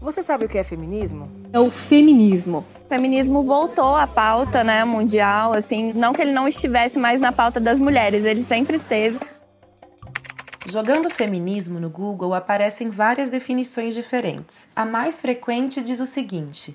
Você sabe o que é feminismo? É o feminismo. O feminismo voltou à pauta, né, mundial, assim, não que ele não estivesse mais na pauta das mulheres, ele sempre esteve. Jogando feminismo no Google aparecem várias definições diferentes. A mais frequente diz o seguinte: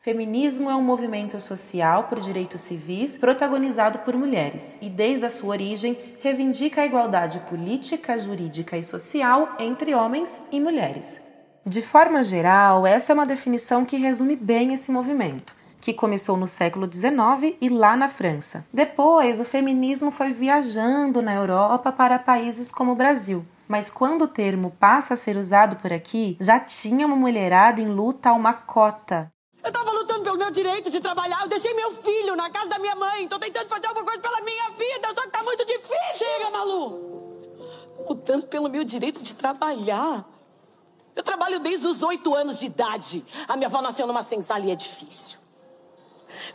Feminismo é um movimento social por direitos civis protagonizado por mulheres e, desde a sua origem, reivindica a igualdade política, jurídica e social entre homens e mulheres. De forma geral, essa é uma definição que resume bem esse movimento, que começou no século XIX e lá na França. Depois, o feminismo foi viajando na Europa para países como o Brasil. Mas quando o termo passa a ser usado por aqui, já tinha uma mulherada em luta a uma cota. Eu tava lutando pelo meu direito de trabalhar, eu deixei meu filho na casa da minha mãe, tô tentando fazer alguma coisa pela minha vida, só que tá muito difícil! Chega, Malu! Tô lutando pelo meu direito de trabalhar. Eu trabalho desde os oito anos de idade. A minha avó nasceu numa senzala e é difícil.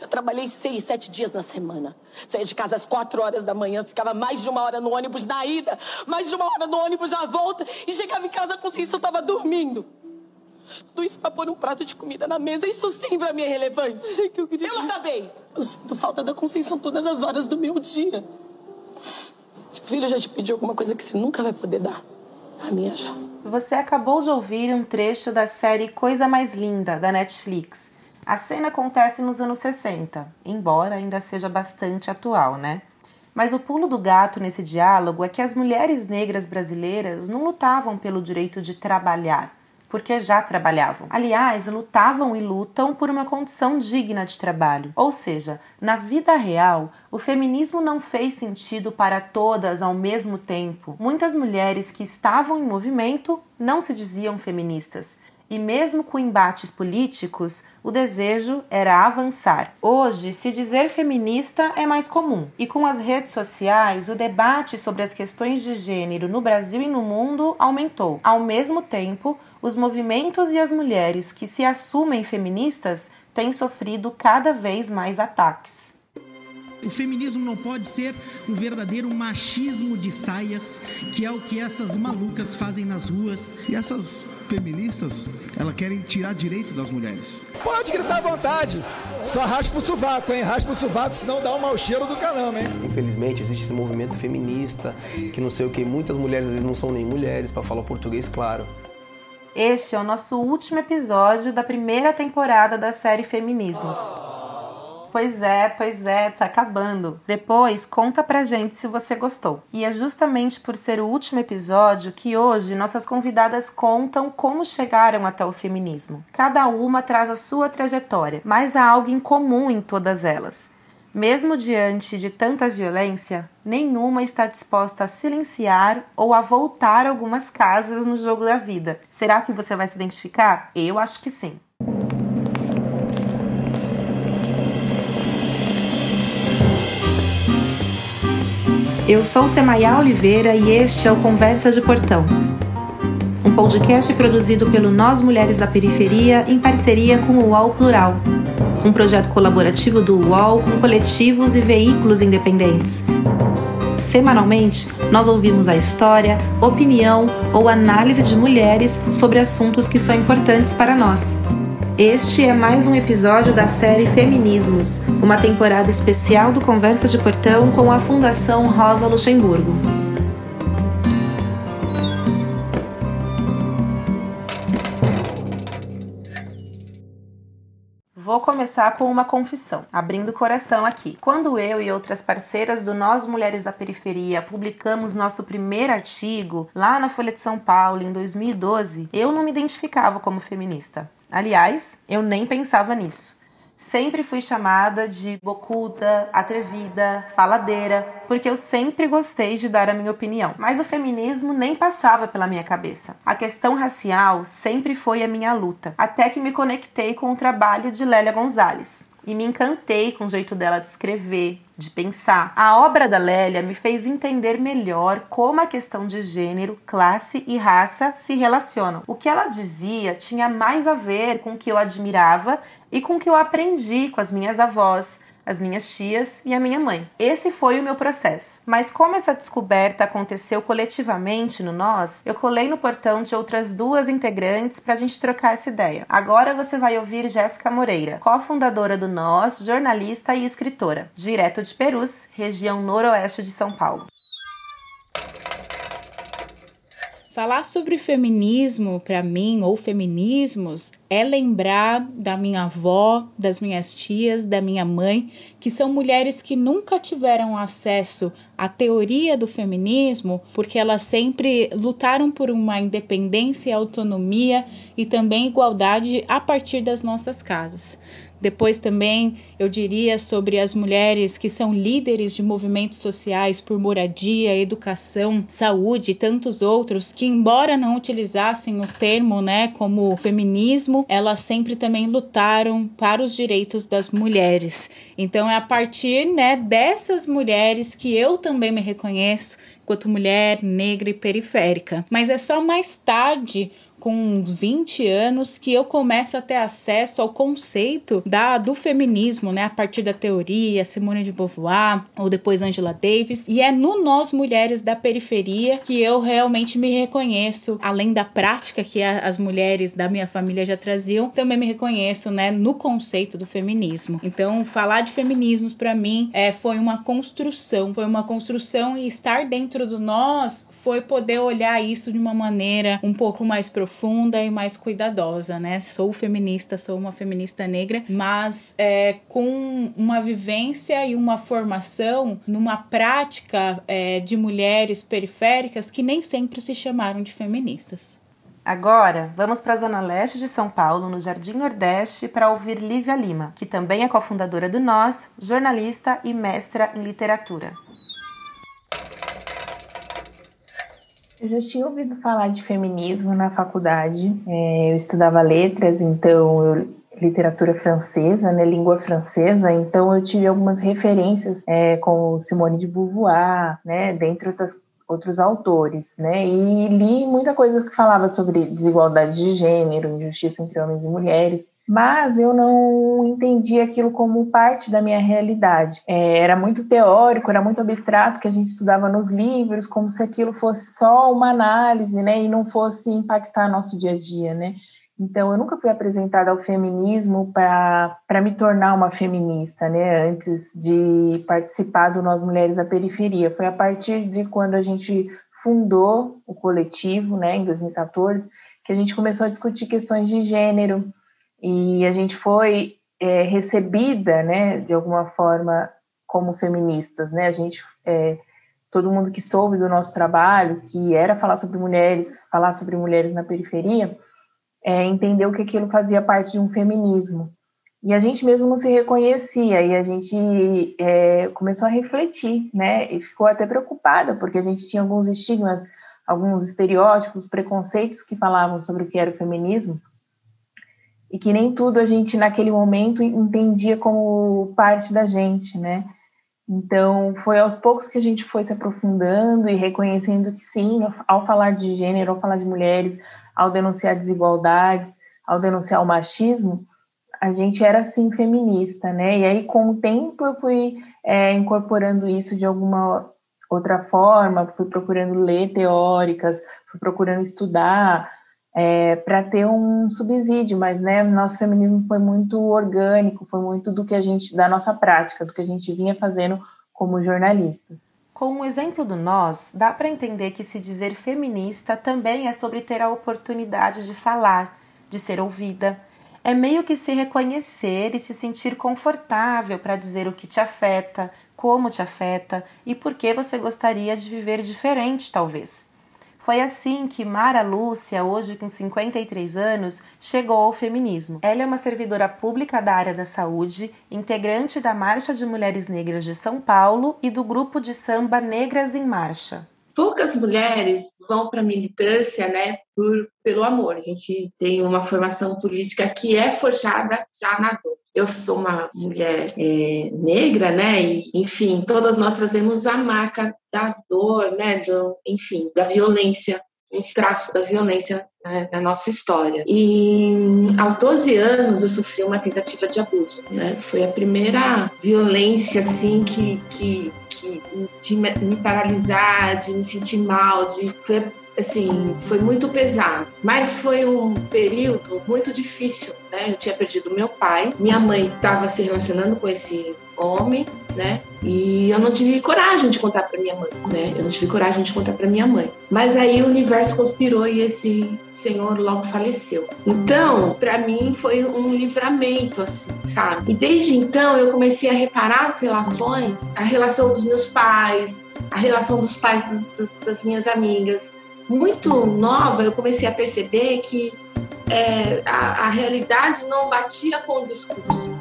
Eu trabalhei seis, sete dias na semana. Saía de casa às quatro horas da manhã, ficava mais de uma hora no ônibus na ida, mais de uma hora no ônibus na volta, e chegava em casa com isso, eu tava dormindo. Tudo isso pra pôr um prato de comida na mesa, isso sim pra mim é relevante. Eu queria. Eu acabei. Eu sinto falta da consciência todas as horas do meu dia. Se o filho já te pediu alguma coisa que você nunca vai poder dar, a minha já. Você acabou de ouvir um trecho da série Coisa Mais Linda, da Netflix. A cena acontece nos anos 60, embora ainda seja bastante atual, né? Mas o pulo do gato nesse diálogo é que as mulheres negras brasileiras não lutavam pelo direito de trabalhar, porque já trabalhavam. Aliás, lutavam e lutam por uma condição digna de trabalho. Ou seja, na vida real, o feminismo não fez sentido para todas ao mesmo tempo. Muitas mulheres que estavam em movimento não se diziam feministas. E mesmo com embates políticos, o desejo era avançar. Hoje, se dizer feminista é mais comum, e com as redes sociais, o debate sobre as questões de gênero no Brasil e no mundo aumentou. Ao mesmo tempo, os movimentos e as mulheres que se assumem feministas têm sofrido cada vez mais ataques. O feminismo não pode ser um verdadeiro machismo de saias, que é o que essas malucas fazem nas ruas. E essas feministas, elas querem tirar direito das mulheres. Pode gritar à vontade. Só raspa o sovaco, hein? Raspa o sovaco, senão dá um mau cheiro do caramba, hein? Infelizmente, existe esse movimento feminista, que não sei o que, muitas mulheres às vezes não são nem mulheres, para falar português claro. Este é o nosso último episódio da primeira temporada da série Feminismos. Pois é, pois é, tá acabando. Depois, conta pra gente se você gostou. E é justamente por ser o último episódio que hoje nossas convidadas contam como chegaram até o feminismo. Cada uma traz a sua trajetória, mas há algo em comum em todas elas. Mesmo diante de tanta violência, nenhuma está disposta a silenciar ou a voltar algumas casas no jogo da vida. Será que você vai se identificar? Eu acho que sim. Eu sou Semaia Oliveira e este é o Conversa de Portão. Um podcast produzido pelo Nós Mulheres da Periferia em parceria com o UOL Plural. Um projeto colaborativo do UOL com coletivos e veículos independentes. Semanalmente, nós ouvimos a história, opinião ou análise de mulheres sobre assuntos que são importantes para nós. Este é mais um episódio da série Feminismos, uma temporada especial do Conversa de Portão com a Fundação Rosa Luxemburgo. Vou começar com uma confissão, abrindo o coração aqui. Quando eu e outras parceiras do Nós Mulheres da Periferia publicamos nosso primeiro artigo lá na Folha de São Paulo em 2012, eu não me identificava como feminista. Aliás, eu nem pensava nisso. Sempre fui chamada de bocuda, atrevida, faladeira, porque eu sempre gostei de dar a minha opinião. Mas o feminismo nem passava pela minha cabeça. A questão racial sempre foi a minha luta, até que me conectei com o trabalho de Lélia Gonzalez e me encantei com o jeito dela de escrever, de pensar. A obra da Lélia me fez entender melhor como a questão de gênero, classe e raça se relacionam. O que ela dizia tinha mais a ver com o que eu admirava e com o que eu aprendi com as minhas avós, as minhas tias e a minha mãe. Esse foi o meu processo. Mas como essa descoberta aconteceu coletivamente no nós, eu colei no portão de outras duas integrantes para a gente trocar essa ideia. Agora você vai ouvir Jéssica Moreira, cofundadora do Nós, jornalista e escritora, direto de Perus, região noroeste de São Paulo. Falar sobre feminismo para mim ou feminismos é lembrar da minha avó, das minhas tias, da minha mãe, que são mulheres que nunca tiveram acesso à teoria do feminismo, porque elas sempre lutaram por uma independência autonomia e também igualdade a partir das nossas casas. Depois também eu diria sobre as mulheres que são líderes de movimentos sociais por moradia, educação, saúde e tantos outros que embora não utilizassem o termo, né, como feminismo, elas sempre também lutaram para os direitos das mulheres. Então é a partir, né, dessas mulheres que eu também me reconheço enquanto mulher negra e periférica. Mas é só mais tarde com 20 anos que eu começo a ter acesso ao conceito da, do feminismo, né, a partir da teoria, Simone de Beauvoir ou depois Angela Davis, e é no Nós Mulheres da Periferia que eu realmente me reconheço, além da prática que a, as mulheres da minha família já traziam, também me reconheço, né, no conceito do feminismo. Então, falar de feminismos para mim é, foi uma construção, foi uma construção e estar dentro do nós foi poder olhar isso de uma maneira um pouco mais profunda profunda e mais cuidadosa, né? Sou feminista, sou uma feminista negra, mas é, com uma vivência e uma formação numa prática é, de mulheres periféricas que nem sempre se chamaram de feministas. Agora, vamos para a Zona Leste de São Paulo, no Jardim Nordeste, para ouvir Lívia Lima, que também é cofundadora do Nós, jornalista e mestra em literatura. Eu já tinha ouvido falar de feminismo na faculdade. É, eu estudava letras, então eu, literatura francesa, né, língua francesa, então eu tive algumas referências é, como Simone de Beauvoir, né, dentre outras outros autores, né? E li muita coisa que falava sobre desigualdade de gênero, injustiça entre homens e mulheres mas eu não entendi aquilo como parte da minha realidade. É, era muito teórico, era muito abstrato que a gente estudava nos livros, como se aquilo fosse só uma análise, né, e não fosse impactar nosso dia a dia, né. Então, eu nunca fui apresentada ao feminismo para me tornar uma feminista, né? Antes de participar do Nós Mulheres da Periferia. Foi a partir de quando a gente fundou o coletivo, né, em 2014, que a gente começou a discutir questões de gênero, e a gente foi é, recebida, né, de alguma forma, como feministas, né, a gente, é, todo mundo que soube do nosso trabalho, que era falar sobre mulheres, falar sobre mulheres na periferia, é, entendeu que aquilo fazia parte de um feminismo. E a gente mesmo não se reconhecia, e a gente é, começou a refletir, né, e ficou até preocupada, porque a gente tinha alguns estigmas, alguns estereótipos, preconceitos que falavam sobre o que era o feminismo, e que nem tudo a gente naquele momento entendia como parte da gente, né? Então, foi aos poucos que a gente foi se aprofundando e reconhecendo que sim, ao falar de gênero, ao falar de mulheres, ao denunciar desigualdades, ao denunciar o machismo, a gente era sim feminista, né? E aí, com o tempo, eu fui é, incorporando isso de alguma outra forma, fui procurando ler teóricas, fui procurando estudar, é, para ter um subsídio, mas né, nosso feminismo foi muito orgânico, foi muito do que a gente, da nossa prática, do que a gente vinha fazendo como jornalistas. Com o exemplo do nós, dá para entender que se dizer feminista também é sobre ter a oportunidade de falar, de ser ouvida. É meio que se reconhecer e se sentir confortável para dizer o que te afeta, como te afeta e por que você gostaria de viver diferente, talvez. Foi assim que Mara Lúcia, hoje com 53 anos, chegou ao feminismo. Ela é uma servidora pública da área da saúde, integrante da Marcha de Mulheres Negras de São Paulo e do grupo de samba Negras em Marcha poucas mulheres vão para a militância né, por, pelo amor. A gente tem uma formação política que é forjada já na dor. Eu sou uma mulher é, negra, né? E, enfim, todas nós trazemos a marca da dor, né? Do, enfim, da violência um traço da violência né, na nossa história. E aos 12 anos eu sofri uma tentativa de abuso, né? Foi a primeira violência assim que que, que de me paralisar, de me sentir mal, de foi assim, foi muito pesado. Mas foi um período muito difícil, né? Eu tinha perdido meu pai, minha mãe estava se relacionando com esse homem, né? E eu não tive coragem de contar para minha mãe, né? Eu não tive coragem de contar para minha mãe. Mas aí o universo conspirou e esse senhor logo faleceu. Então, para mim foi um livramento assim, sabe? E desde então eu comecei a reparar as relações, a relação dos meus pais, a relação dos pais dos, dos, das minhas amigas, muito nova, eu comecei a perceber que é, a, a, realidade não batia com o discurso.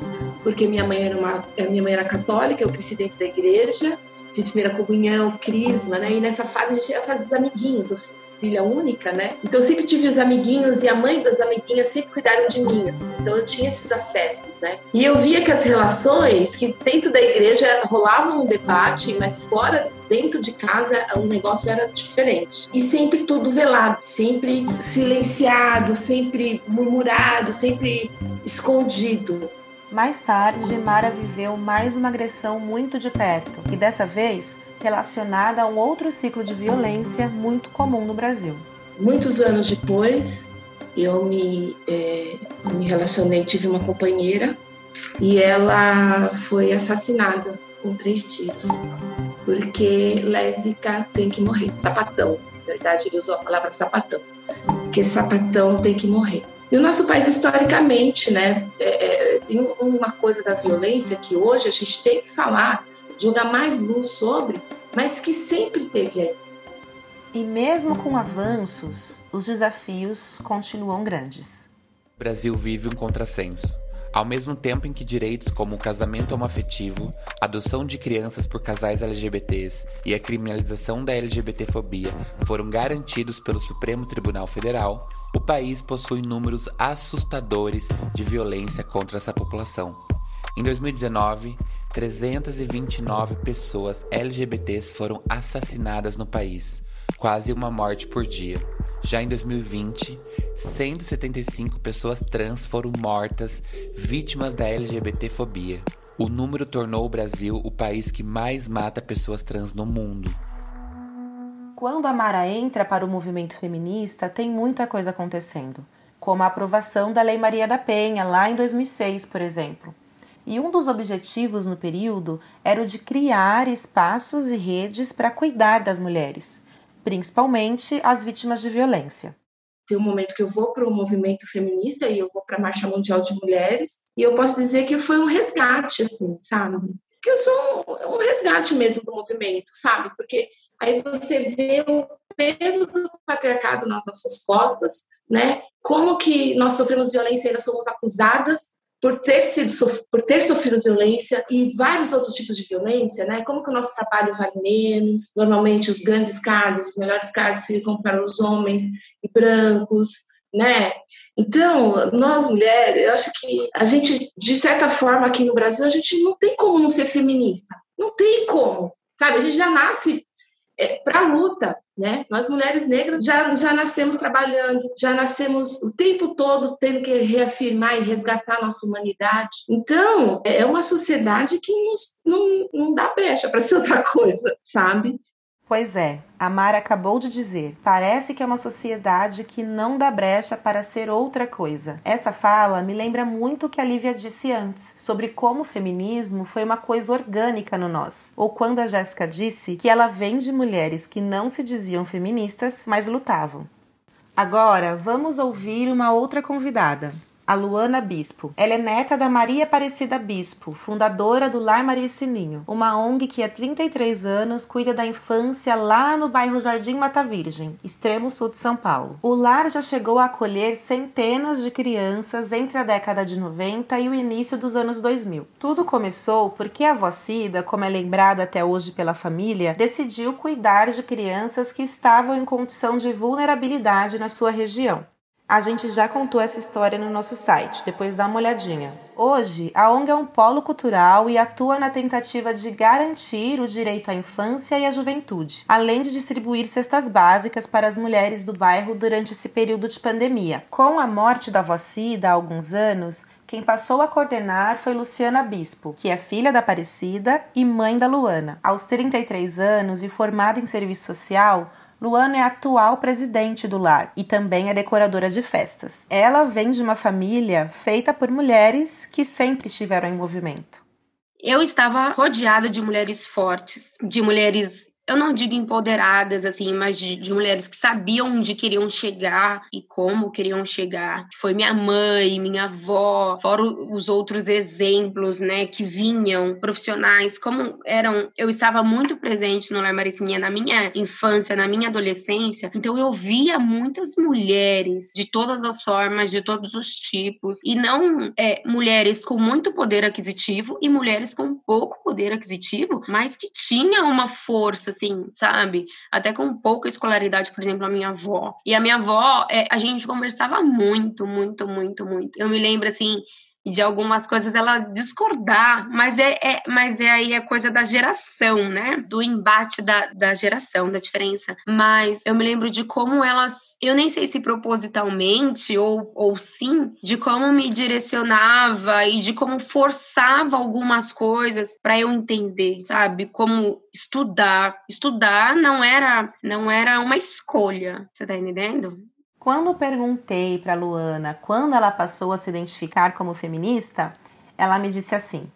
Porque minha mãe era uma, minha mãe era católica, eu cresci dentro da igreja, fiz primeira comunhão, crisma, né? E nessa fase a gente ia fazer os amiguinhos, eu filha única, né? Então eu sempre tive os amiguinhos e a mãe das amiguinhas sempre cuidaram de mim, assim. Então eu tinha esses acessos, né? E eu via que as relações, que dentro da igreja rolava um debate, mas fora, dentro de casa, o negócio era diferente. E sempre tudo velado, sempre silenciado, sempre murmurado, sempre escondido. Mais tarde, Mara viveu mais uma agressão muito de perto, e dessa vez relacionada a um outro ciclo de violência muito comum no Brasil. Muitos anos depois, eu me, é, me relacionei, tive uma companheira e ela foi assassinada com três tiros, porque lésbica tem que morrer, sapatão. Na verdade, ele usou a palavra sapatão, porque sapatão tem que morrer. E o nosso país, historicamente, né, é, é, tem uma coisa da violência que hoje a gente tem que falar jogar mais luz sobre, mas que sempre teve aí. E mesmo com avanços, os desafios continuam grandes. O Brasil vive um contrassenso. Ao mesmo tempo em que direitos como o casamento homoafetivo, adoção de crianças por casais LGBTs e a criminalização da LGBTfobia foram garantidos pelo Supremo Tribunal Federal, o país possui números assustadores de violência contra essa população. Em 2019, 329 pessoas LGBTs foram assassinadas no país, quase uma morte por dia. Já em 2020, 175 pessoas trans foram mortas vítimas da LGBTfobia. O número tornou o Brasil o país que mais mata pessoas trans no mundo. Quando a Mara entra para o movimento feminista, tem muita coisa acontecendo, como a aprovação da Lei Maria da Penha lá em 2006, por exemplo e um dos objetivos no período era o de criar espaços e redes para cuidar das mulheres, principalmente as vítimas de violência. Tem um momento que eu vou para o movimento feminista e eu vou para a Marcha Mundial de Mulheres e eu posso dizer que foi um resgate, assim, sabe? Que eu sou um, resgate mesmo do movimento, sabe? Porque aí você vê o peso do patriarcado nas nossas costas, né? Como que nós sofremos violência e ainda somos acusadas por ter sido por ter sofrido violência e vários outros tipos de violência, né? Como que o nosso trabalho vale menos? Normalmente os grandes cargos, os melhores cargos ficam para os homens e brancos, né? Então, nós mulheres, eu acho que a gente, de certa forma, aqui no Brasil, a gente não tem como não ser feminista. Não tem como, sabe? A gente já nasce é, para luta, né? Nós mulheres negras já, já nascemos trabalhando, já nascemos o tempo todo tendo que reafirmar e resgatar a nossa humanidade. Então, é uma sociedade que nos, não, não dá brecha para ser outra coisa, sabe? Pois é, a Mara acabou de dizer. Parece que é uma sociedade que não dá brecha para ser outra coisa. Essa fala me lembra muito o que a Lívia disse antes, sobre como o feminismo foi uma coisa orgânica no nós. Ou quando a Jéssica disse que ela vem de mulheres que não se diziam feministas, mas lutavam. Agora, vamos ouvir uma outra convidada a Luana Bispo. Ela é neta da Maria Aparecida Bispo, fundadora do Lar Maria Sininho, uma ONG que há 33 anos cuida da infância lá no bairro Jardim Mata Virgem, extremo sul de São Paulo. O lar já chegou a acolher centenas de crianças entre a década de 90 e o início dos anos 2000. Tudo começou porque a avó Cida, como é lembrada até hoje pela família, decidiu cuidar de crianças que estavam em condição de vulnerabilidade na sua região. A gente já contou essa história no nosso site, depois dá uma olhadinha. Hoje, a ONG é um polo cultural e atua na tentativa de garantir o direito à infância e à juventude, além de distribuir cestas básicas para as mulheres do bairro durante esse período de pandemia. Com a morte da avó Cida há alguns anos, quem passou a coordenar foi Luciana Bispo, que é filha da Aparecida e mãe da Luana. Aos 33 anos e formada em serviço social, Luana é a atual presidente do lar e também é decoradora de festas. Ela vem de uma família feita por mulheres que sempre estiveram em movimento. Eu estava rodeada de mulheres fortes, de mulheres eu não digo empoderadas, assim, mas de, de, mulheres que sabiam onde queriam chegar e como queriam chegar. Foi minha mãe, minha avó, fora os outros exemplos, né, que vinham, profissionais, como eram. Eu estava muito presente no Lar Maricinha na minha infância, na minha adolescência, então eu via muitas mulheres de todas as formas, de todos os tipos, e não é, mulheres com muito poder aquisitivo e mulheres com pouco poder aquisitivo, mas que tinham uma força assim, sabe? Até com pouca escolaridade, por exemplo, a minha avó. E a minha avó, é, a gente conversava muito, muito, muito, muito. Eu me lembro, assim, de algumas coisas ela discordar, mas é, é, mas é aí a coisa da geração, né? Do embate da, da geração, da diferença. Mas eu me lembro de como elas, eu nem sei se propositalmente ou, ou sim, de como me direcionava e de como forçava algumas coisas para eu entender, sabe? Como estudar. Estudar não era não era uma escolha, você tá entendendo? Quando perguntei para Luana quando ela passou a se identificar como feminista, ela me disse assim: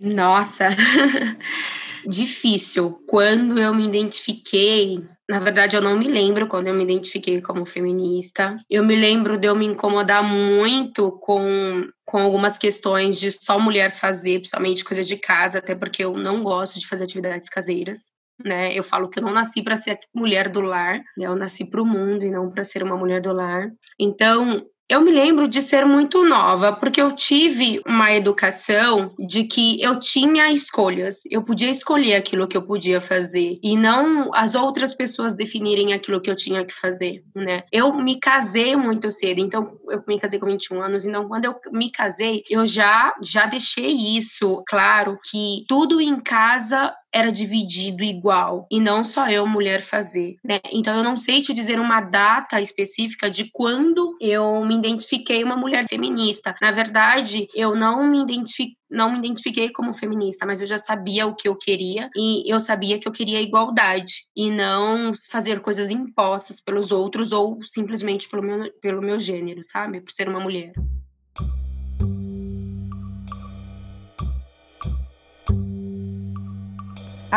Nossa, difícil. Quando eu me identifiquei, na verdade eu não me lembro quando eu me identifiquei como feminista. Eu me lembro de eu me incomodar muito com com algumas questões de só mulher fazer, principalmente coisa de casa, até porque eu não gosto de fazer atividades caseiras né? Eu falo que eu não nasci para ser mulher do lar, né? eu nasci para o mundo e não para ser uma mulher do lar. Então, eu me lembro de ser muito nova, porque eu tive uma educação de que eu tinha escolhas, eu podia escolher aquilo que eu podia fazer e não as outras pessoas definirem aquilo que eu tinha que fazer, né? Eu me casei muito cedo, então eu me casei com 21 anos, então quando eu me casei, eu já já deixei isso claro que tudo em casa era dividido igual e não só eu, mulher, fazer, né? Então eu não sei te dizer uma data específica de quando eu me identifiquei uma mulher feminista. Na verdade, eu não me identifiquei não me identifiquei como feminista, mas eu já sabia o que eu queria e eu sabia que eu queria igualdade e não fazer coisas impostas pelos outros ou simplesmente pelo meu, pelo meu gênero, sabe? Por ser uma mulher.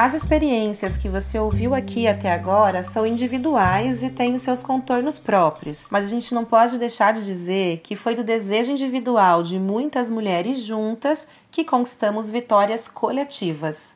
As experiências que você ouviu aqui até agora são individuais e têm os seus contornos próprios, mas a gente não pode deixar de dizer que foi do desejo individual de muitas mulheres juntas que conquistamos vitórias coletivas.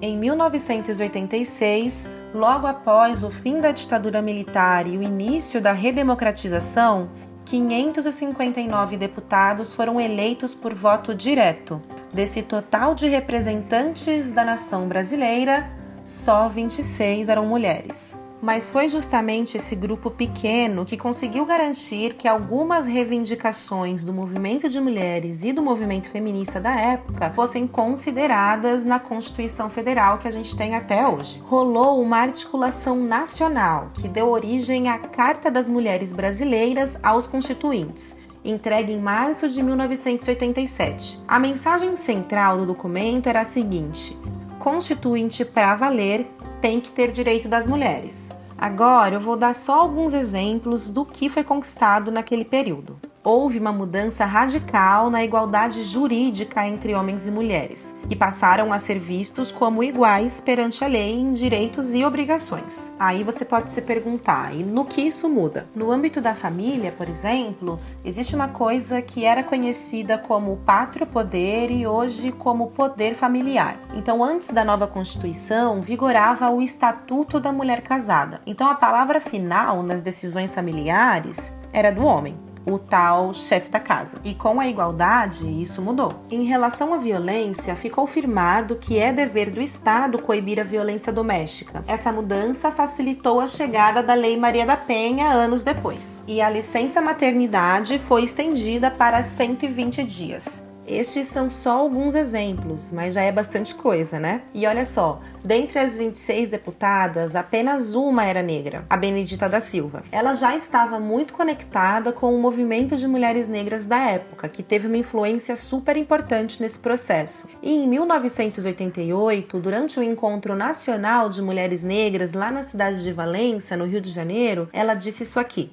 Em 1986, logo após o fim da ditadura militar e o início da redemocratização, 559 deputados foram eleitos por voto direto. Desse total de representantes da nação brasileira, só 26 eram mulheres. Mas foi justamente esse grupo pequeno que conseguiu garantir que algumas reivindicações do movimento de mulheres e do movimento feminista da época fossem consideradas na Constituição Federal que a gente tem até hoje. Rolou uma articulação nacional que deu origem à Carta das Mulheres Brasileiras aos Constituintes entregue em março de 1987. A mensagem central do documento era a seguinte: Constituinte para valer tem que ter direito das mulheres. Agora eu vou dar só alguns exemplos do que foi conquistado naquele período houve uma mudança radical na igualdade jurídica entre homens e mulheres, que passaram a ser vistos como iguais perante a lei em direitos e obrigações. Aí você pode se perguntar, e no que isso muda? No âmbito da família, por exemplo, existe uma coisa que era conhecida como pátrio poder e hoje como poder familiar. Então, antes da nova Constituição, vigorava o Estatuto da Mulher Casada. Então, a palavra final nas decisões familiares era do homem. O tal chefe da casa. E com a igualdade, isso mudou. Em relação à violência, ficou firmado que é dever do Estado coibir a violência doméstica. Essa mudança facilitou a chegada da Lei Maria da Penha anos depois. E a licença maternidade foi estendida para 120 dias. Estes são só alguns exemplos, mas já é bastante coisa, né? E olha só, dentre as 26 deputadas, apenas uma era negra, a Benedita da Silva. Ela já estava muito conectada com o movimento de mulheres negras da época, que teve uma influência super importante nesse processo. E em 1988, durante o Encontro Nacional de Mulheres Negras lá na cidade de Valença, no Rio de Janeiro, ela disse isso aqui.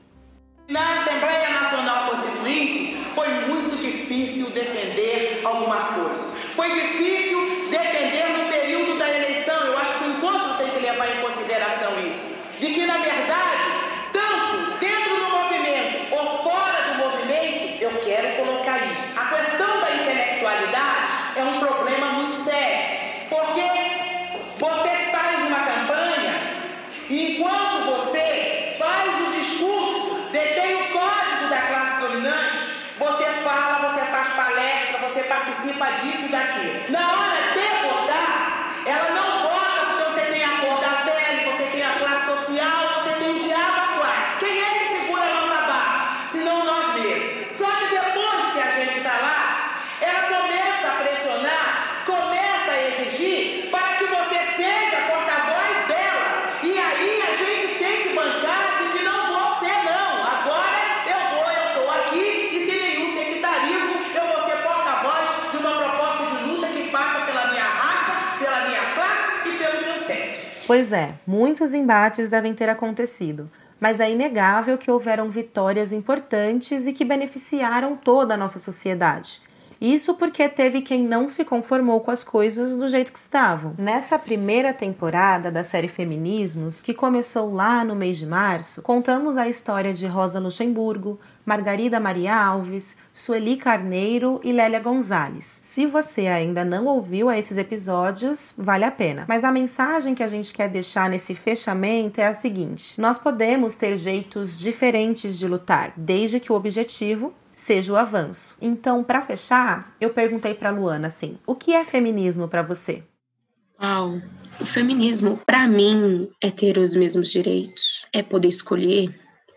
Na Assembleia Nacional Constituinte, foi muito difícil defender algumas coisas. Foi difícil defender no período da eleição. Eu acho que o encontro tem que levar em consideração isso. De que, na verdade, tanto dentro do movimento ou fora do movimento, eu quero colocar isso. A questão da intelectualidade é um problema muito sério. Porque você faz uma campanha e enquanto você faz o discurso, detém o código da classe dominante, você fala, você faz palestra, você participa disso e daquilo. Na hora de votar, ela não vota porque você tem a cor da pele, você tem a classe social, você tem o diabo a quatro. Quem é que segura a nossa barra? Senão nós mesmos. Só que depois que a gente está lá, ela começa a pressionar, começa a exigir para que você seja porta-voz dela. E aí a gente tem que bancar de que não vou ser não. Agora eu vou, eu estou aqui e sem nenhum sectarismo eu vou ser porta-voz de uma proposta de luta que passa pela minha raça, pela minha classe e pelo meu sexo. Pois é, muitos embates devem ter acontecido, mas é inegável que houveram vitórias importantes e que beneficiaram toda a nossa sociedade. Isso porque teve quem não se conformou com as coisas do jeito que estavam. Nessa primeira temporada da série Feminismos, que começou lá no mês de março, contamos a história de Rosa Luxemburgo, Margarida Maria Alves, Sueli Carneiro e Lélia Gonzalez. Se você ainda não ouviu a esses episódios, vale a pena. Mas a mensagem que a gente quer deixar nesse fechamento é a seguinte: nós podemos ter jeitos diferentes de lutar, desde que o objetivo seja o avanço. Então, para fechar, eu perguntei para Luana assim: o que é feminismo para você? Uau, o feminismo para mim é ter os mesmos direitos, é poder escolher,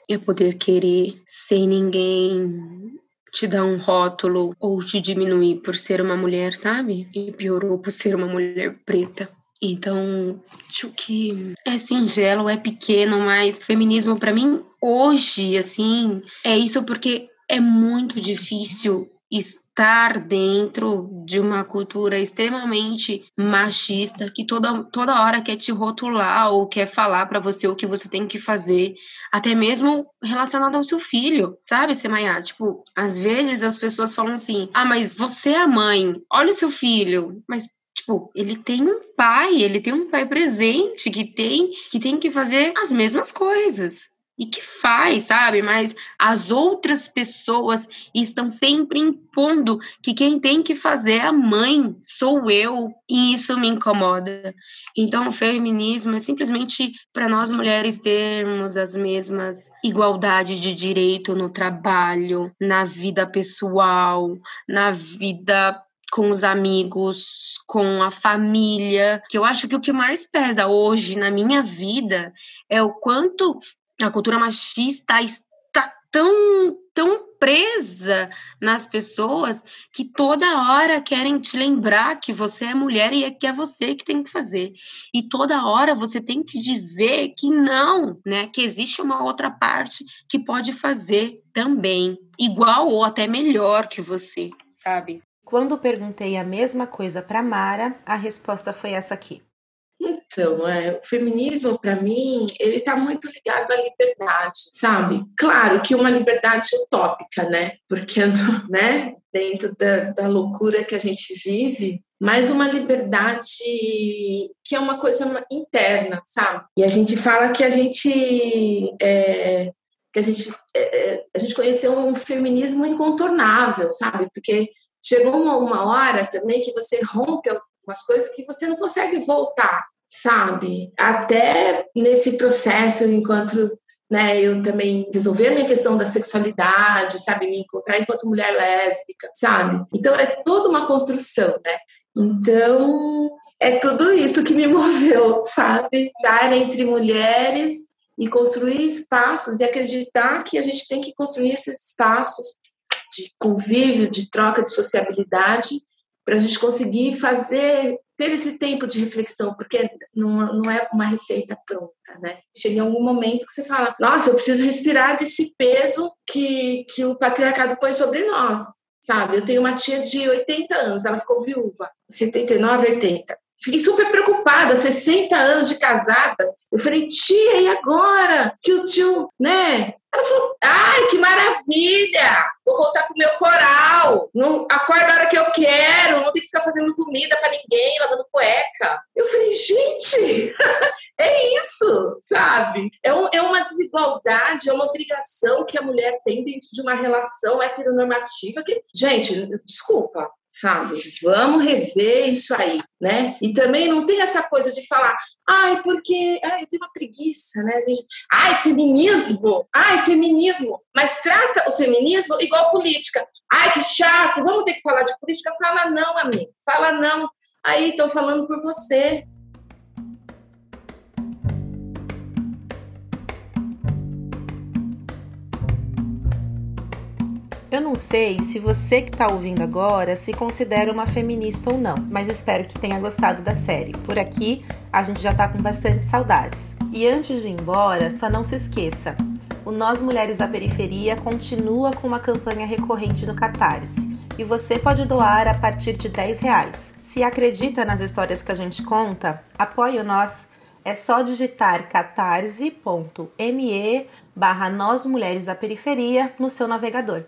é poder querer sem ninguém te dar um rótulo ou te diminuir por ser uma mulher, sabe? E piorou por ser uma mulher preta. Então, acho que é singelo, é pequeno, mas feminismo para mim hoje, assim, é isso porque é muito difícil estar dentro de uma cultura extremamente machista que toda, toda hora quer te rotular ou quer falar para você o que você tem que fazer, até mesmo relacionado ao seu filho, sabe, Semaiá? Tipo, às vezes as pessoas falam assim: ah, mas você é a mãe, olha o seu filho, mas Tipo, ele tem um pai, ele tem um pai presente que tem que tem que fazer as mesmas coisas e que faz, sabe? Mas as outras pessoas estão sempre impondo que quem tem que fazer é a mãe, sou eu, e isso me incomoda. Então, o feminismo é simplesmente para nós mulheres termos as mesmas igualdade de direito no trabalho, na vida pessoal, na vida com os amigos, com a família, que eu acho que o que mais pesa hoje na minha vida é o quanto a cultura machista está tão, tão presa nas pessoas que toda hora querem te lembrar que você é mulher e é que é você que tem que fazer. E toda hora você tem que dizer que não, né? Que existe uma outra parte que pode fazer também, igual ou até melhor que você, sabe? Quando perguntei a mesma coisa para Mara, a resposta foi essa aqui. Então, é, o feminismo, para mim, ele está muito ligado à liberdade, sabe? Claro que uma liberdade utópica, né? Porque, né, dentro da, da loucura que a gente vive, mas uma liberdade que é uma coisa interna, sabe? E a gente fala que a gente é, que a gente é, a gente conheceu um feminismo incontornável, sabe? Porque chegou uma, uma hora também que você rompe algumas coisas que você não consegue voltar, sabe? Até nesse processo, enquanto né? Eu também resolver a minha questão da sexualidade, sabe? Me encontrar enquanto mulher lésbica, sabe? Então é toda uma construção, né? Então é tudo isso que me moveu, sabe? Estar entre mulheres e construir espaços e acreditar que a gente tem que construir esses espaços de convívio, de troca, de sociabilidade, para a gente conseguir fazer, ter esse tempo de reflexão, porque não, não é uma receita pronta, né? Chega em algum momento que você fala, nossa, eu preciso respirar desse peso que, que o patriarcado põe sobre nós, sabe? Eu tenho uma tia de 80 anos, ela ficou viúva, 79, 80. Fiquei super preocupada, 60 anos de casada. Eu falei, tia, e agora? Que o tio, né? Ela falou, ai, que maravilha! Vou voltar pro meu coral. Não acordo a hora que eu quero, não tem que ficar fazendo comida para ninguém, lavando cueca. Eu falei, gente, é isso, sabe? É, um, é uma desigualdade, é uma obrigação que a mulher tem dentro de uma relação heteronormativa que, gente, desculpa, sabe? Vamos rever isso aí, né? E também não tem essa coisa de falar, ai, porque ai, eu tenho uma preguiça, né? Gente, ai, feminismo, ai, feminismo, mas trata o feminismo igual política. Ai, que chato, vamos ter que falar de política? Fala não, amigo, fala não. Aí estão falando por você, Eu não sei se você que está ouvindo agora se considera uma feminista ou não, mas espero que tenha gostado da série. Por aqui, a gente já está com bastante saudades. E antes de ir embora, só não se esqueça: o Nós Mulheres da Periferia continua com uma campanha recorrente no Catarse. E você pode doar a partir de 10 reais. Se acredita nas histórias que a gente conta, apoie o Nós. É só digitar catarse.me barra Nós Mulheres da Periferia no seu navegador.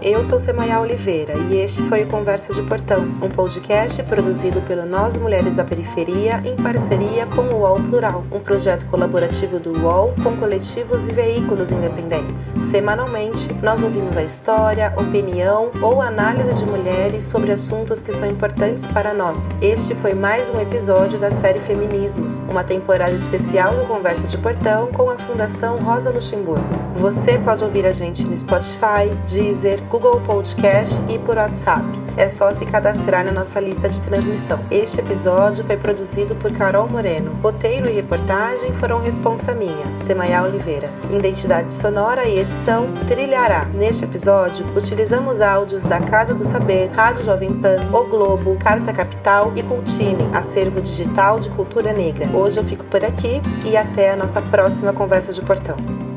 Eu sou Semaia Oliveira e este foi o Conversa de Portão, um podcast produzido pelo Nós Mulheres da Periferia em parceria com o UOL Plural, um projeto colaborativo do UOL com coletivos e veículos independentes. Semanalmente, nós ouvimos a história, opinião ou análise de mulheres sobre assuntos que são importantes para nós. Este foi mais um episódio da série Feminismos, uma temporada especial do Conversa de Portão com a Fundação Rosa Luxemburgo. Você pode ouvir a gente no Spotify, Deezer, Google Podcast e por WhatsApp. É só se cadastrar na nossa lista de transmissão. Este episódio foi produzido por Carol Moreno. Roteiro e reportagem foram responsa minha, Semaia Oliveira. Identidade sonora e edição Trilhará. Neste episódio, utilizamos áudios da Casa do Saber, Rádio Jovem Pan, O Globo, Carta Capital e Cultine, acervo digital de cultura negra. Hoje eu fico por aqui e até a nossa próxima conversa de portão.